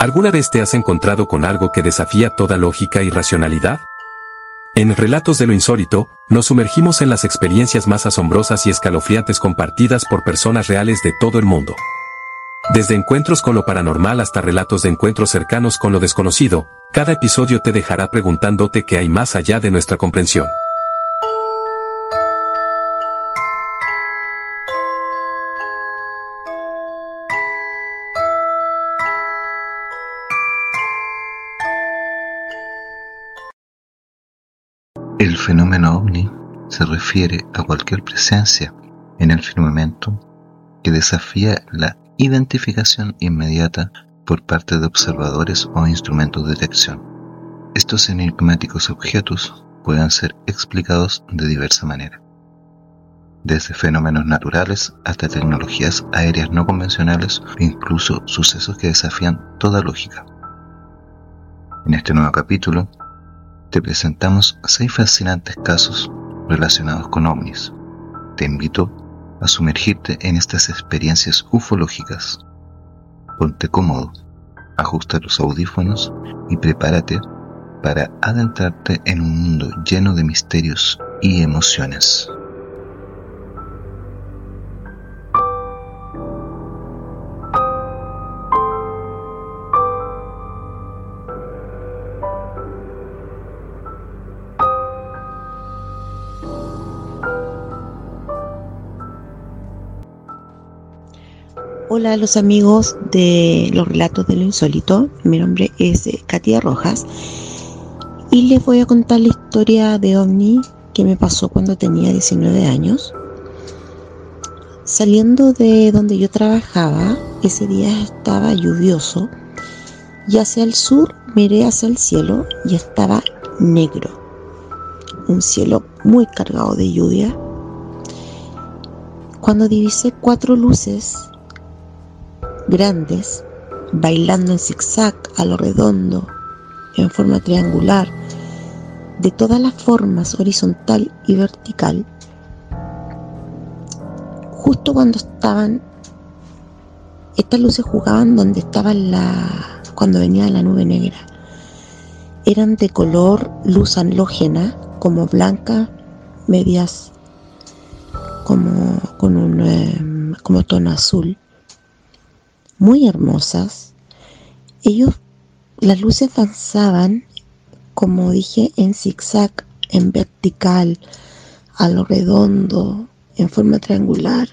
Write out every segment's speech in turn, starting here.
¿Alguna vez te has encontrado con algo que desafía toda lógica y racionalidad? En Relatos de lo Insólito, nos sumergimos en las experiencias más asombrosas y escalofriantes compartidas por personas reales de todo el mundo. Desde encuentros con lo paranormal hasta relatos de encuentros cercanos con lo desconocido, cada episodio te dejará preguntándote qué hay más allá de nuestra comprensión. Fenómeno ovni se refiere a cualquier presencia en el firmamento que desafía la identificación inmediata por parte de observadores o instrumentos de detección. Estos enigmáticos objetos pueden ser explicados de diversa manera, desde fenómenos naturales hasta tecnologías aéreas no convencionales o incluso sucesos que desafían toda lógica. En este nuevo capítulo te presentamos seis fascinantes casos relacionados con ovnis. Te invito a sumergirte en estas experiencias ufológicas. Ponte cómodo, ajusta tus audífonos y prepárate para adentrarte en un mundo lleno de misterios y emociones. Hola los amigos de los relatos de lo insólito. Mi nombre es eh, Katia Rojas y les voy a contar la historia de OVNI que me pasó cuando tenía 19 años. Saliendo de donde yo trabajaba, ese día estaba lluvioso y hacia el sur miré hacia el cielo y estaba negro. Un cielo muy cargado de lluvia. Cuando divisé cuatro luces grandes, bailando en zigzag a lo redondo, en forma triangular, de todas las formas, horizontal y vertical, justo cuando estaban, estas luces jugaban donde estaba la, cuando venía la nube negra. Eran de color luz halógena, como blanca, medias como con un eh, como tono azul muy hermosas. Ellos, las luces avanzaban, como dije, en zigzag, en vertical, a lo redondo, en forma triangular.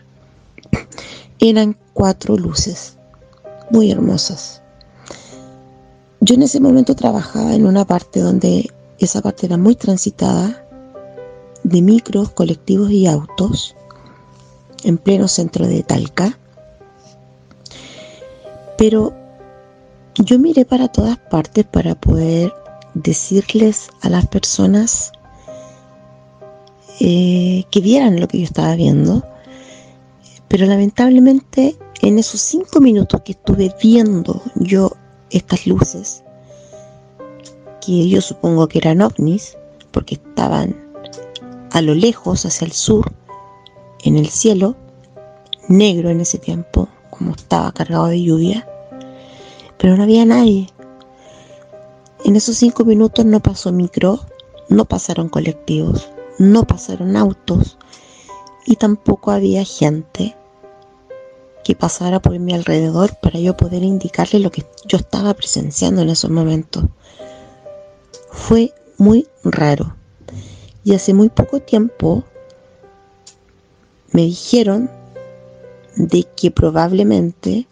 Eran cuatro luces, muy hermosas. Yo en ese momento trabajaba en una parte donde esa parte era muy transitada, de micros, colectivos y autos, en pleno centro de Talca. Pero yo miré para todas partes para poder decirles a las personas eh, que vieran lo que yo estaba viendo. Pero lamentablemente en esos cinco minutos que estuve viendo yo estas luces, que yo supongo que eran ovnis, porque estaban a lo lejos, hacia el sur, en el cielo, negro en ese tiempo, como estaba cargado de lluvia, pero no había nadie. En esos cinco minutos no pasó micro, no pasaron colectivos, no pasaron autos y tampoco había gente que pasara por mi alrededor para yo poder indicarle lo que yo estaba presenciando en esos momentos. Fue muy raro. Y hace muy poco tiempo me dijeron de que probablemente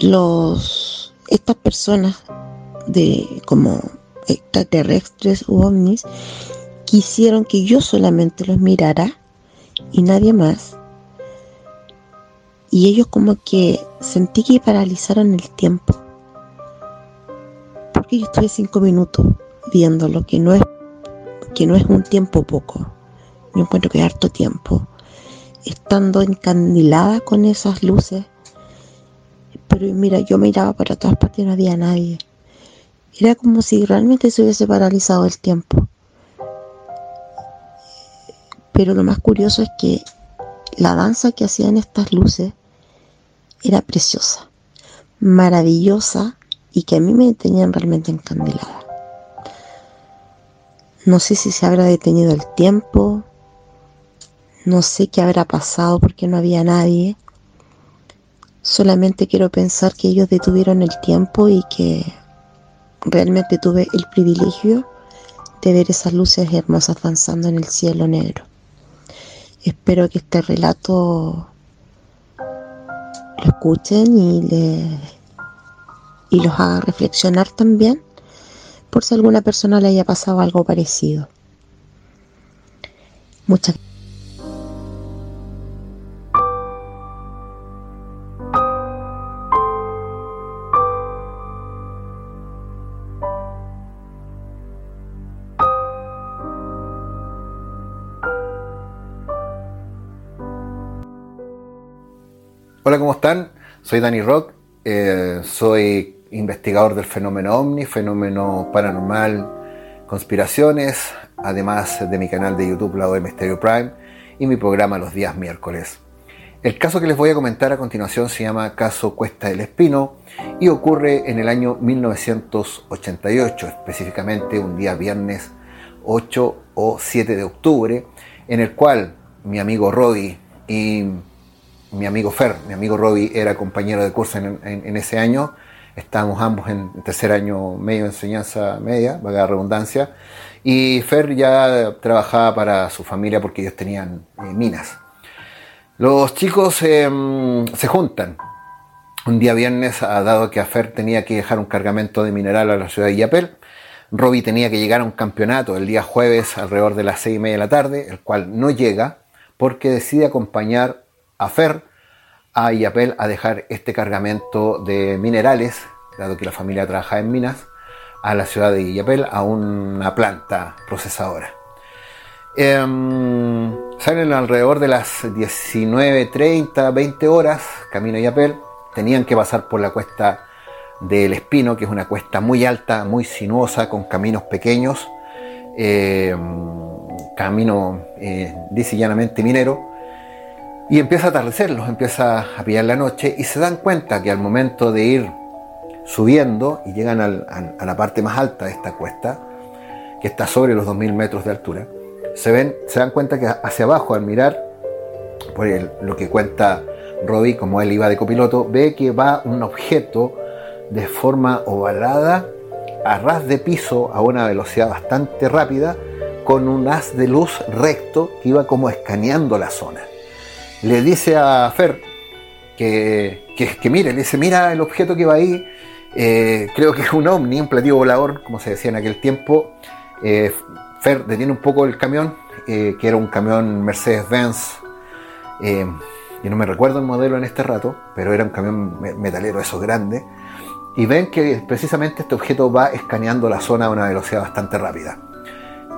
los estas personas de como extraterrestres u ovnis quisieron que yo solamente los mirara y nadie más. Y ellos como que sentí que paralizaron el tiempo. Porque yo estuve cinco minutos viéndolo que no es que no es un tiempo poco. Yo encuentro que es harto tiempo estando encandilada con esas luces. Pero mira, yo miraba para todas partes y no había nadie. Era como si realmente se hubiese paralizado el tiempo. Pero lo más curioso es que la danza que hacían estas luces era preciosa. maravillosa y que a mí me tenían realmente encandilada. No sé si se habrá detenido el tiempo, no sé qué habrá pasado porque no había nadie. Solamente quiero pensar que ellos detuvieron el tiempo y que realmente tuve el privilegio de ver esas luces hermosas danzando en el cielo negro. Espero que este relato lo escuchen y, le, y los haga reflexionar también por si alguna persona le haya pasado algo parecido. Muchas gracias. ¿Cómo están? Soy Dani Rock, eh, soy investigador del fenómeno ovni, fenómeno paranormal, conspiraciones, además de mi canal de YouTube Lado de Misterio Prime y mi programa los días miércoles. El caso que les voy a comentar a continuación se llama Caso Cuesta del Espino y ocurre en el año 1988, específicamente un día viernes 8 o 7 de octubre, en el cual mi amigo Roddy y mi amigo Fer, mi amigo Robbie era compañero de curso en, ese año. Estábamos ambos en tercer año medio de enseñanza media, vaga la redundancia. Y Fer ya trabajaba para su familia porque ellos tenían eh, minas. Los chicos em, se juntan. Un día viernes, dado que a Fer tenía que dejar un cargamento de mineral a la ciudad de Yapel, Robbie tenía que llegar a un campeonato el día jueves alrededor de las seis y media de la tarde, el cual no llega porque decide acompañar a Fer a Yapel a dejar este cargamento de minerales, dado que la familia trabaja en minas, a la ciudad de Yapel, a una planta procesadora. Em, salen alrededor de las 19.30, 20 horas, camino a Yapel, tenían que pasar por la cuesta del Espino, que es una cuesta muy alta, muy sinuosa, con caminos pequeños, em, camino, eh, dice llanamente minero, y empieza a atardecer, los empieza a pillar la noche y se dan cuenta que al momento de ir subiendo y llegan a la parte más alta de esta cuesta, que está sobre los 2.000 metros de altura, se, ven, se dan cuenta que hacia abajo al mirar, por lo que cuenta Robbie, como él iba de copiloto, ve que va un objeto de forma ovalada a ras de piso a una velocidad bastante rápida con un haz de luz recto que iba como escaneando la zona le dice a Fer que, que, mire, le dice, mira el objeto que va ahí, eh, creo que es un ovni, un platillo volador, como se decía en aquel tiempo. Eh, Fer detiene un poco el camión, eh, que era un camión Mercedes-Benz, y no me recuerdo el modelo en este rato, pero era un camión metalero, eso grande, y ven que precisamente este objeto va escaneando la zona a una velocidad bastante rápida.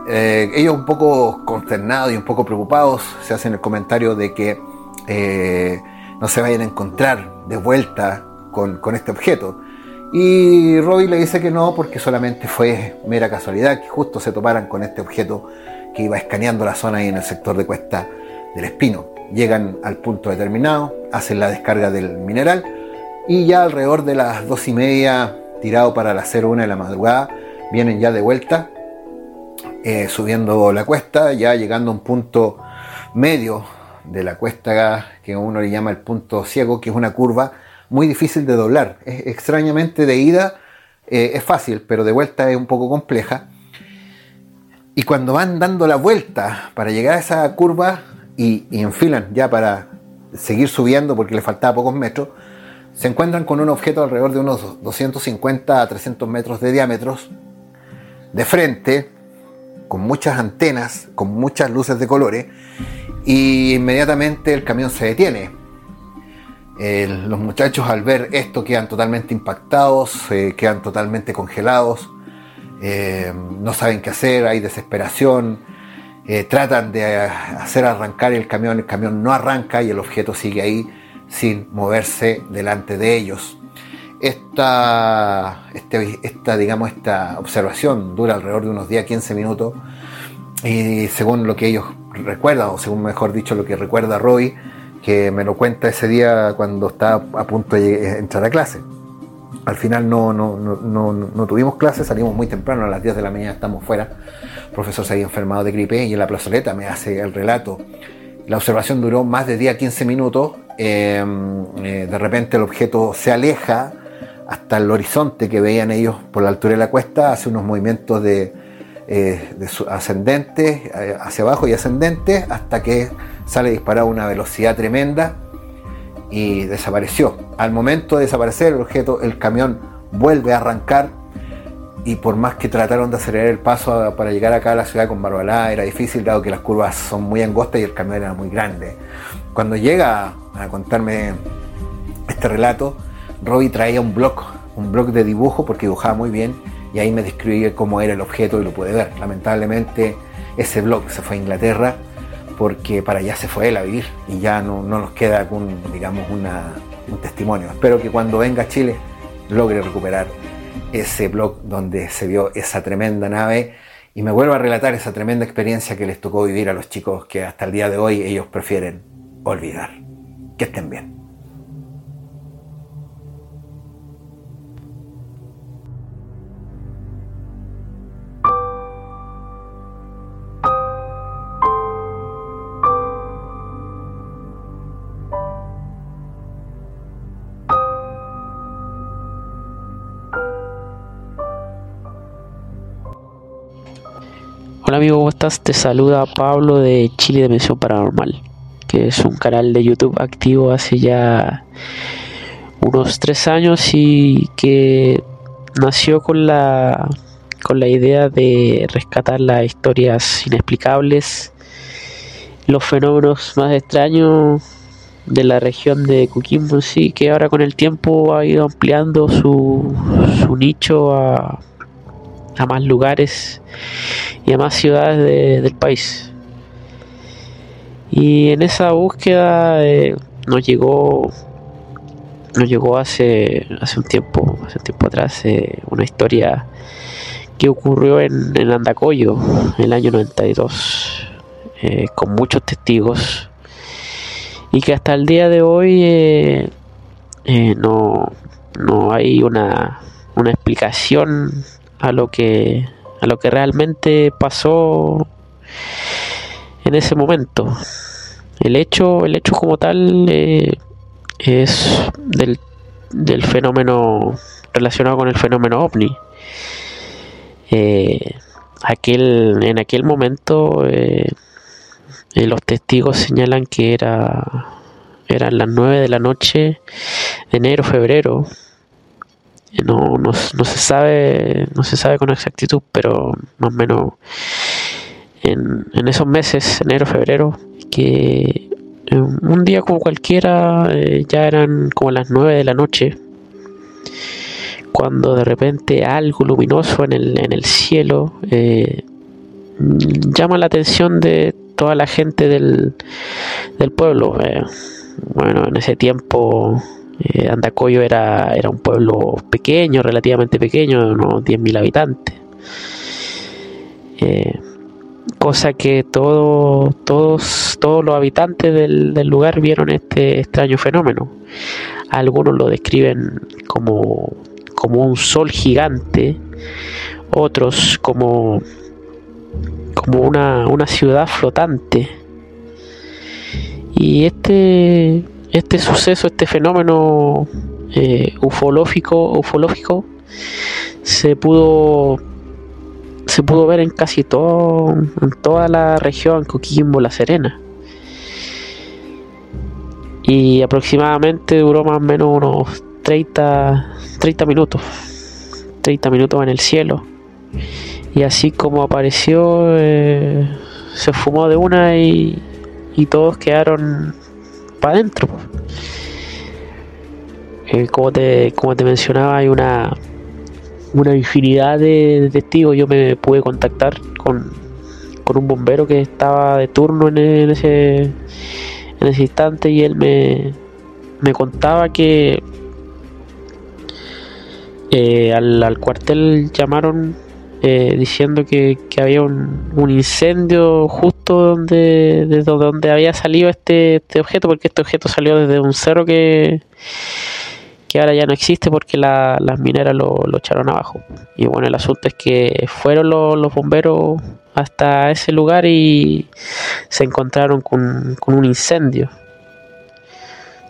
Ellos un poco consternados y un poco preocupados se hacen el comentario de que eh, no se vayan a encontrar de vuelta con, este objeto. Y Robbie le dice que no, porque solamente fue mera casualidad que justo se toparan con este objeto que iba escaneando la zona ahí en el sector de Cuesta del Espino. Llegan al punto determinado, hacen la descarga del mineral y ya alrededor de las dos y media, tirado para las 01 de la madrugada, vienen ya de vuelta eh, subiendo la cuesta, ya llegando a un punto medio de la cuesta que uno le llama el punto ciego, que es una curva muy difícil de doblar. Es, extrañamente de ida eh, es fácil, pero de vuelta es un poco compleja. Y cuando van dando la vuelta para llegar a esa curva y, y enfilan ya para seguir subiendo porque le faltaba pocos metros, se encuentran con un objeto alrededor de unos 250 a 300 metros de diámetros, de frente, con muchas antenas, con muchas luces de colores, y inmediatamente el camión se detiene. los muchachos al ver esto quedan totalmente impactados, quedan totalmente congelados, eh, no saben qué hacer, hay desesperación, eh, tratan de hacer arrancar el camión, el camión no arranca y el objeto sigue ahí sin moverse delante de ellos. Esta, este, esta, digamos, esta observación dura alrededor de unos 10-15 minutos y según lo que ellos recuerdan, o según mejor dicho lo que recuerda Roy, que me lo cuenta ese día cuando estaba a punto de entrar a clase. al final no, no, no, no, tuvimos clases, salimos muy temprano, a las 10 de la mañana estamos fuera. El profesor se había enfermado de gripe y en la plazoleta me hace el relato. La observación duró más de 10 a 15 minutos. Em, eh, de repente el objeto se aleja hasta el horizonte que veían ellos por la altura de la cuesta, hace unos movimientos de, eh, de ascendentes eh, hacia abajo y ascendentes hasta que sale disparado a una velocidad tremenda y desapareció. Al momento de desaparecer el objeto, el camión vuelve a arrancar y por más que trataron de acelerar el paso para llegar acá a la ciudad con Barbalá, era difícil dado que las curvas son muy angostas y el camión era muy grande. Cuando llega a contarme este relato, Robbie traía un blog, un blog de dibujo porque dibujaba muy bien y ahí me describía cómo era el objeto y lo pude ver. Lamentablemente ese blog se fue a Inglaterra porque para allá se fue él a vivir y ya no, nos queda digamos, un testimonio. Espero que cuando venga a Chile logre recuperar ese blog donde se vio esa tremenda nave y me vuelvo a relatar esa tremenda experiencia que les tocó vivir a los chicos que hasta el día de hoy ellos prefieren olvidar. Que estén bien. Hola amigo, ¿cómo estás? Te saluda Pablo de Chile Dimensión Paranormal, que es un canal de YouTube activo hace ya unos tres años y que nació con la con la idea de rescatar las historias inexplicables, los fenómenos más extraños de la región de Coquimbo, sí, que ahora con el tiempo ha ido ampliando su, su nicho a a más lugares y a más ciudades del país. Y en esa búsqueda eh, nos llegó nos llegó hace, hace un tiempo, hace un tiempo atrás, eh, una historia que ocurrió en, en Andacoyo en el año 92, eh, con muchos testigos, y que hasta el día de hoy no, no hay una, una explicación a lo que a lo que realmente pasó en ese momento. El hecho, el hecho como tal eh, es del, del, fenómeno relacionado con el fenómeno ovni. Eh, aquel, en aquel momento eh, los testigos señalan que era eran las 9 de la noche de enero febrero no, no, se sabe no se sabe con exactitud pero más o menos en, en esos meses enero febrero que un día como cualquiera eh, ya eran como las 9 de la noche cuando de repente algo luminoso en el, en el cielo eh, llama la atención de toda la gente del, del pueblo eh, bueno en ese tiempo eh, Andacoyo era, era un pueblo pequeño, relativamente pequeño, unos 10.000 habitantes. Eh, cosa que todos, todos los habitantes del, lugar vieron este extraño fenómeno. Algunos lo describen como, como un sol gigante, otros como, como una, una ciudad flotante. Y este este suceso, este fenómeno eh, ufológico, ufológico se pudo se pudo ver en casi todo toda la región Coquimbo La Serena. Y aproximadamente duró más o menos unos 30 30 minutos 30 minutos en el cielo. Y así como apareció eh, se fumó de una y, y todos quedaron para adentro. Eh, como, te, como te mencionaba, hay una, una infinidad de, testigos. Yo me pude contactar con, con un bombero que estaba de turno en, ese, en ese instante y él me, me contaba que eh, al, al, cuartel llamaron eh, diciendo que, había un, incendio justo donde, desde donde había salido este, este, objeto, porque este objeto salió desde un cerro que, que ahora ya no existe porque las mineras lo, echaron abajo. Y bueno, el asunto es que fueron los, bomberos hasta ese lugar y se encontraron con, un incendio.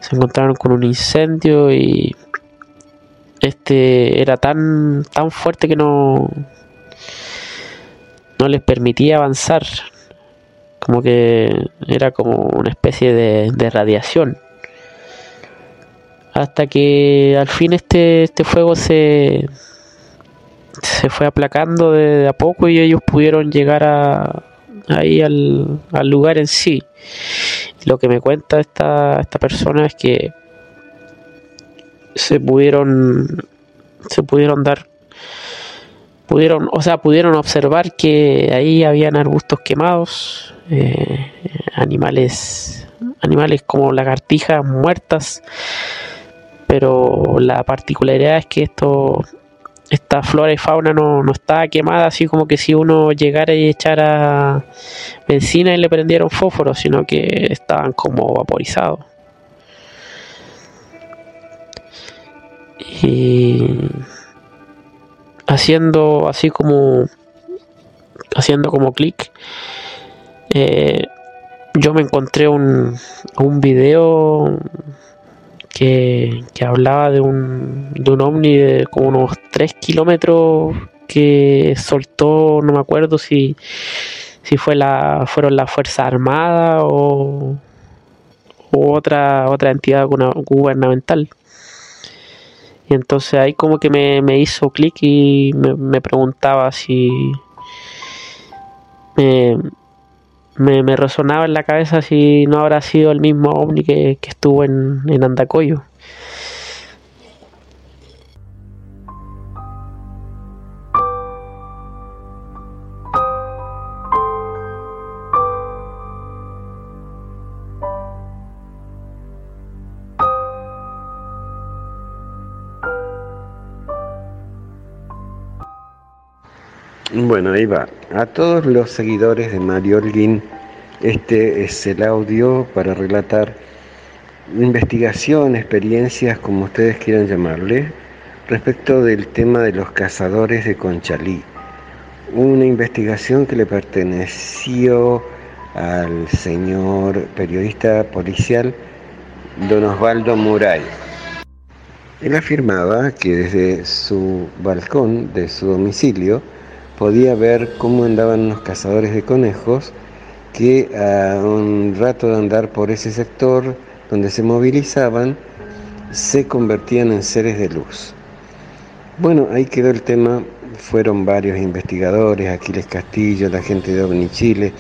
Se encontraron con un incendio y este era tan tan fuerte que no no les permitía avanzar como que era como una especie de, de radiación hasta que al fin este, este fuego se, se fue aplacando de, a poco y ellos pudieron llegar a, ahí al, al lugar en sí. Lo que me cuenta esta, esta persona es que se pudieron se pudieron dar pudieron o sea pudieron observar que ahí habían arbustos quemados eh, animales animales como lagartijas muertas pero la particularidad es que esto esta flora y fauna no, no está quemada así como que si uno llegara y echara benzina y le prendiera un fósforo, sino que estaban como vaporizados. Y haciendo así como haciendo como clic eh, yo me encontré un, un video que, hablaba de un, de un ovni de como unos 3 kilómetros que soltó, no me acuerdo si, si fue la, fueron la Fuerza Armada o, otra, otra entidad gubernamental. Y entonces ahí como que me, me hizo clic y me, me, preguntaba si me, me, resonaba en la cabeza si no habrá sido el mismo ovni que, estuvo en, en Andacoyo. Bueno, ahí va. A todos los seguidores de Mario Holguín, este es el audio para relatar investigación, experiencias, como ustedes quieran llamarle, respecto del tema de los cazadores de Conchalí. Una investigación que le perteneció al señor periodista policial don Osvaldo Muray. Él afirmaba que desde su balcón de su domicilio, podía ver cómo andaban los cazadores de conejos que a un rato de andar por ese sector donde se movilizaban se convertían en seres de luz. Bueno, ahí quedó el tema, fueron varios investigadores, Aquiles Castillo, la gente de OVNI Chile,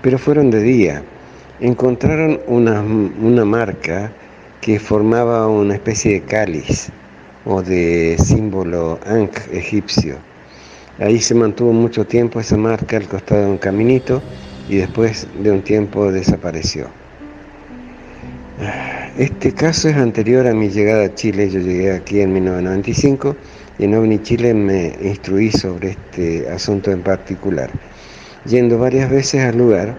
pero fueron de día. Encontraron una, una marca que formaba una especie de cáliz o de símbolo Ankh egipcio Ahí se mantuvo mucho tiempo esa marca al costado de un caminito y después de un tiempo desapareció. Este caso es anterior a mi llegada a Chile. Yo llegué aquí en 1995 y en OVNI Chile me instruí sobre este asunto en particular. Yendo varias veces al lugar,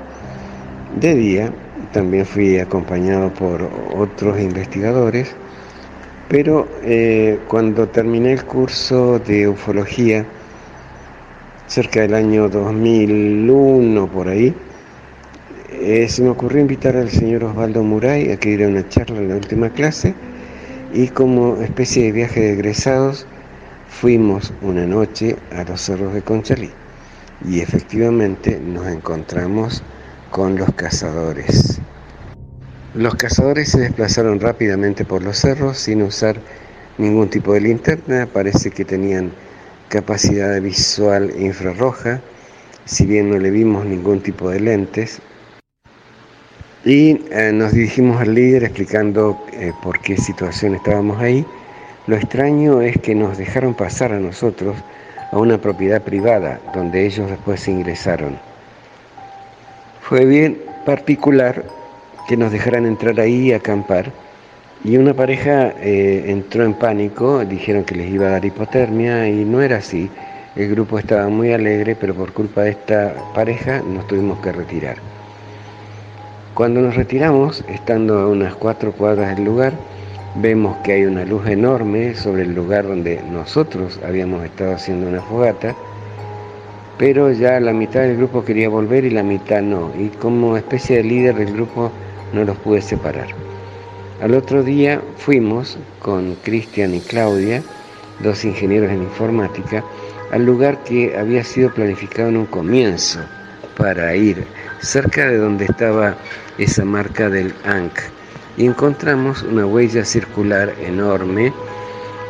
de día, también fui acompañado por otros investigadores, pero eh, cuando terminé el curso de ufología, cerca del año 2001 por ahí, eh, se me ocurrió invitar al señor Osvaldo Muray a que diera una charla en la última clase y como especie de viaje de egresados fuimos una noche a los cerros de Conchalí y efectivamente nos encontramos con los cazadores. Los cazadores se desplazaron rápidamente por los cerros sin usar ningún tipo de linterna, parece que tenían capacidad visual infrarroja, si bien no le vimos ningún tipo de lentes. Y eh, nos dirigimos al líder explicando eh, por qué situación estábamos ahí. Lo extraño es que nos dejaron pasar a nosotros a una propiedad privada donde ellos después ingresaron. Fue bien particular que nos dejaran entrar ahí y acampar y una pareja eh, entró en pánico, dijeron que les iba a dar hipotermia y no era así. El grupo estaba muy alegre, pero por culpa de esta pareja nos tuvimos que retirar. Cuando nos retiramos, estando a unas cuatro cuadras del lugar, Vemos que hay una luz enorme sobre el lugar donde nosotros habíamos estado haciendo una fogata, pero ya la mitad del grupo quería volver y la mitad no. Y como especie de líder del grupo no los pude separar. Al otro día fuimos con Cristian y Claudia, dos ingenieros en informática, al lugar que había sido planificado en un comienzo para ir cerca de donde estaba esa marca del ANC. Y encontramos una huella circular enorme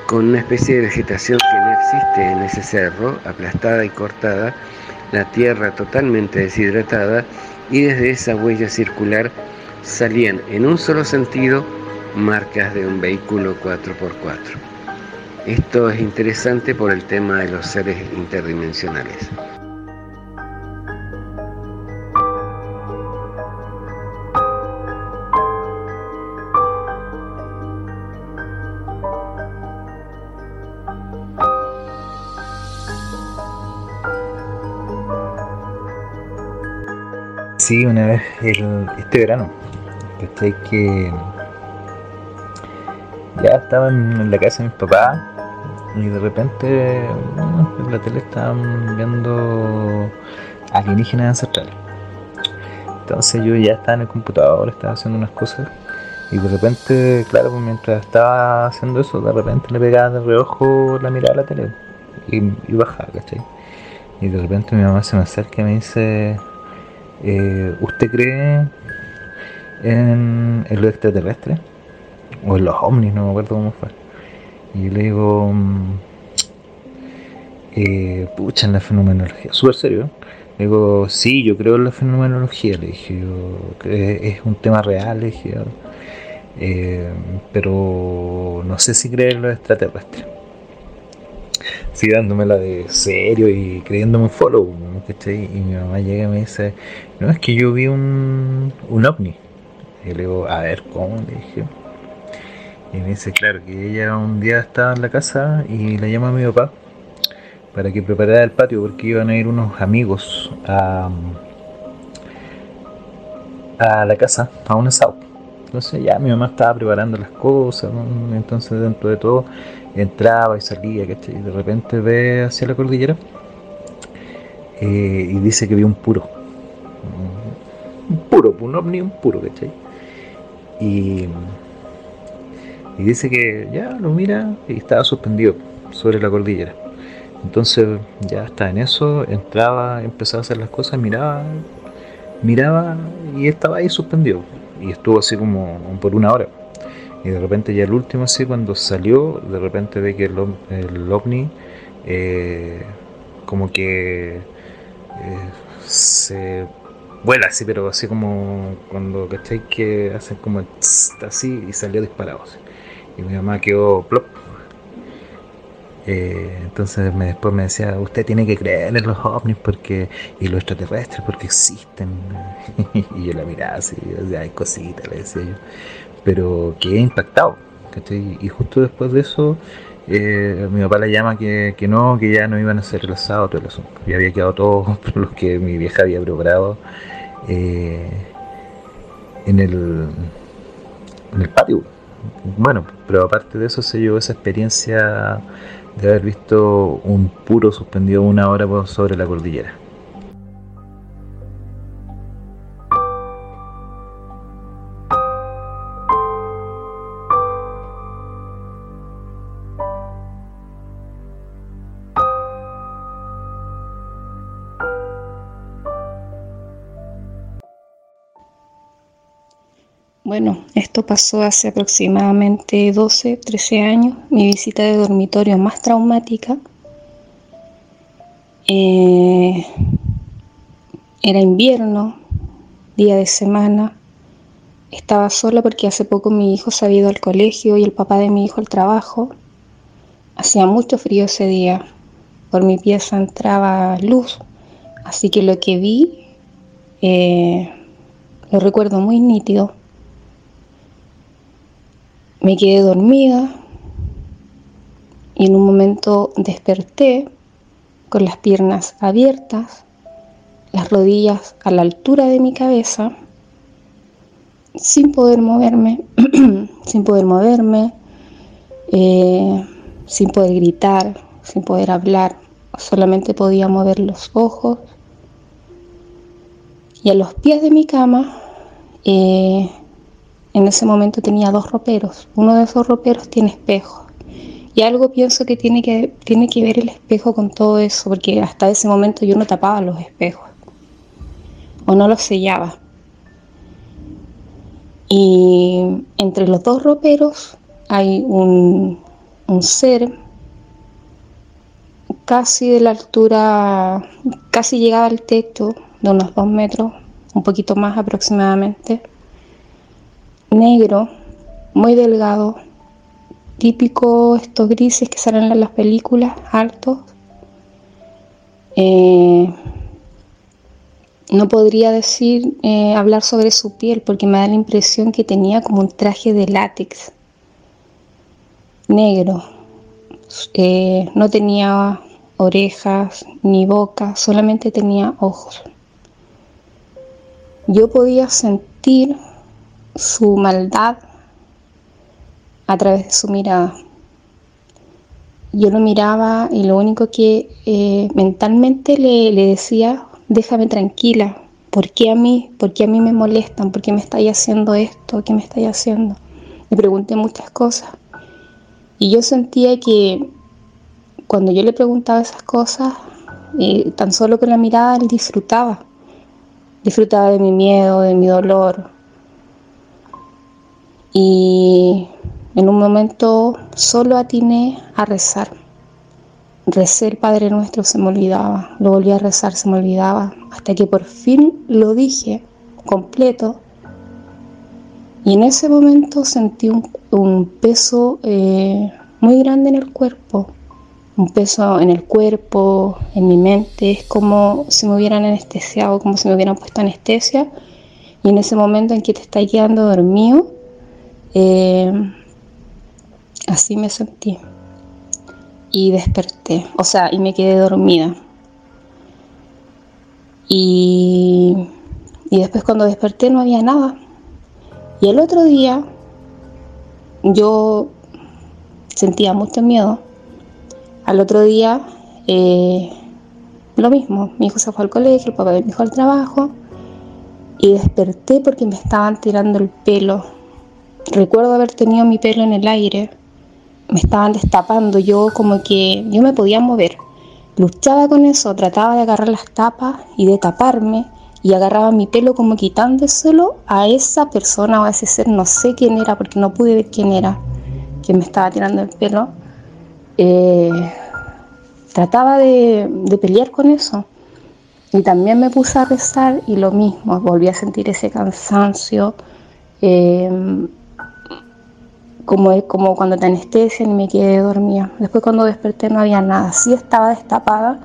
con una especie de vegetación que no existe en ese cerro, aplastada y cortada, la tierra totalmente deshidratada y desde esa huella circular salían en un solo sentido marcas de un vehículo 4x4. Esto es interesante por el tema de los seres interdimensionales. Sí, una vez este verano. Que ya estaba en la casa de mis papás y de repente en la tele estaban viendo alienígenas ancestrales. Entonces yo ya estaba en el computador, estaba haciendo unas cosas y de repente, claro, pues mientras estaba haciendo eso, de repente le pegaba de reojo la mirada a la tele y, bajaba, ¿cachai? Y de repente mi mamá se me acerca y me dice eh, ¿usted cree en, en lo extraterrestre? O en los ovnis, no me acuerdo cómo fue. Y le digo, mm, eh, pucha, en la fenomenología, súper serio. Le digo, sí, yo creo en la fenomenología, le dije, yo, es un tema real, le dije, eh, pero no sé si creer en lo extraterrestre sí dándomela de serio y creyéndome un follow, Y mi mamá llega y me dice, no, es que yo vi un, un ovni. Y le digo, a ver, ¿cómo? Le dije. Y me dice, claro, que ella un día estaba en la casa y la llama a mi papá para que preparara el patio porque iban a ir unos amigos a, a la casa, a un asado. Entonces ya mi mamá estaba preparando las cosas, entonces dentro de todo entraba y salía, ¿cachai? Y de repente ve hacia la cordillera eh, y dice que vio un puro. Un puro, un ovni, un puro, ¿cachai? Y, y dice que ya lo mira y estaba suspendido sobre la cordillera. Entonces ya está en eso, entraba, empezaba a hacer las cosas, miraba, miraba y estaba ahí suspendido. Y estuvo así como por una hora. Y de repente ya el último así, cuando salió, de repente ve que el, el ovni eh, como que eh, se vuela así, pero así como cuando, ¿cachai? Que hacen como así y salió disparado. Y mi mamá quedó plop. Eh, entonces me, después me decía, usted tiene que creer en los ovnis porque y los extraterrestres porque existen. y yo la miraba así, hay cositas, le decía yo pero quedé impactado. Y justo después de eso, eh, mi papá le llama que, no, que ya no iban a ser relazados todo el asunto. Ya había quedado todo lo que mi vieja había preparado eh, en, el, en el patio. Bueno, pero aparte de eso se llevó esa experiencia de haber visto un puro suspendido una hora sobre la cordillera. Bueno, esto pasó hace aproximadamente 12, 13 años, mi visita de dormitorio más traumática. Eh, era invierno, día de semana. Estaba sola porque hace poco mi hijo se había ido al colegio y el papá de mi hijo al trabajo. Hacía mucho frío ese día. Por mi pieza entraba luz, así que lo que vi eh, lo recuerdo muy nítido me quedé dormida y en un momento desperté con las piernas abiertas, las rodillas a la altura de mi cabeza sin poder moverme, sin poder moverme, eh, sin poder gritar, sin poder hablar, solamente podía mover los ojos. Y a los pies de mi cama, eh, en ese momento tenía dos roperos. Uno de esos roperos tiene espejo. Y algo pienso que tiene, que tiene que ver el espejo con todo eso, porque hasta ese momento yo no tapaba los espejos o no los sellaba. Y entre los dos roperos hay un, un ser casi de la altura, casi llegaba al techo de unos dos metros, un poquito más aproximadamente, negro, muy delgado, típico estos grises que salen en las películas, altos. Eh, no podría decir, eh, hablar sobre su piel porque me da la impresión que tenía como un traje de látex negro. Eh, no tenía orejas ni boca, solamente tenía ojos. Yo podía sentir su maldad a través de su mirada. Yo lo miraba y lo único que eh, mentalmente le, le, decía, déjame tranquila, ¿por qué a mí? ¿Por qué a mí me molestan? ¿Por qué me estáis haciendo esto? ¿Qué me estáis haciendo? Le pregunté muchas cosas. Y yo sentía que cuando yo le preguntaba esas cosas, eh, tan solo con la mirada él disfrutaba. Disfrutaba de mi miedo, de mi dolor. Y en un momento solo atiné a rezar. Recé el Padre Nuestro, se me olvidaba. Lo volví a rezar, se me olvidaba. Hasta que por fin lo dije completo. Y en ese momento sentí un, peso eh, muy grande en el cuerpo. Un peso en el cuerpo, en mi mente. Es como si me hubieran anestesiado, como si me hubieran puesto anestesia. Y en ese momento en que te estás quedando dormido, eh, así me sentí. Y desperté, o sea, y me quedé dormida. Y, y después cuando desperté no había nada. Y el otro día yo sentía mucho miedo. Al otro día eh, lo mismo, mi hijo se fue al colegio, el papá de mi hijo al trabajo y desperté porque me estaban tirando el pelo Recuerdo haber tenido mi pelo en el aire, me estaban destapando, yo como que yo me podía mover. Luchaba con eso, trataba de agarrar las tapas y de taparme y agarraba mi pelo como quitándoselo a esa persona o a ese ser, no sé quién era porque no pude ver quién era, quien me estaba tirando el pelo. Eh, trataba de, pelear con eso. Y también me puse a rezar y lo mismo, volví a sentir ese cansancio. Eh, como, como cuando te anestesian y me quedé dormida. Después cuando desperté no había nada, sí estaba destapada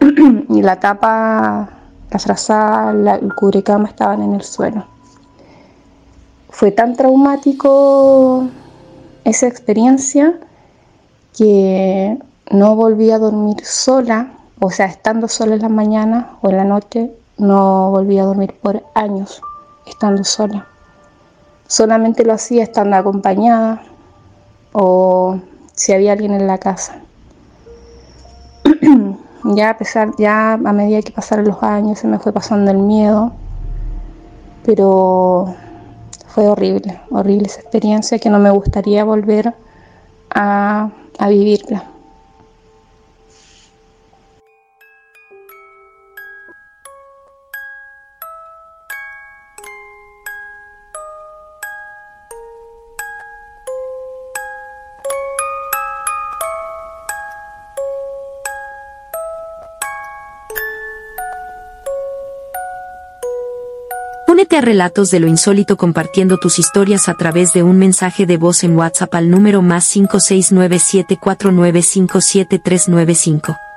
y la tapa, la frazada, el cubrecama estaban en el suelo. Fue tan traumático esa experiencia que no volví a dormir sola, o sea, estando sola en la mañana o en la noche, no volví a dormir por años estando sola solamente lo hacía estando acompañada o si había alguien en la casa. ya a pesar, ya a medida que pasaron los años se me fue pasando el miedo, pero fue horrible, horrible esa experiencia que no me gustaría volver a, a vivirla. Únete a Relatos de lo Insólito compartiendo tus historias a través de un mensaje de voz en WhatsApp al número más 56974957395.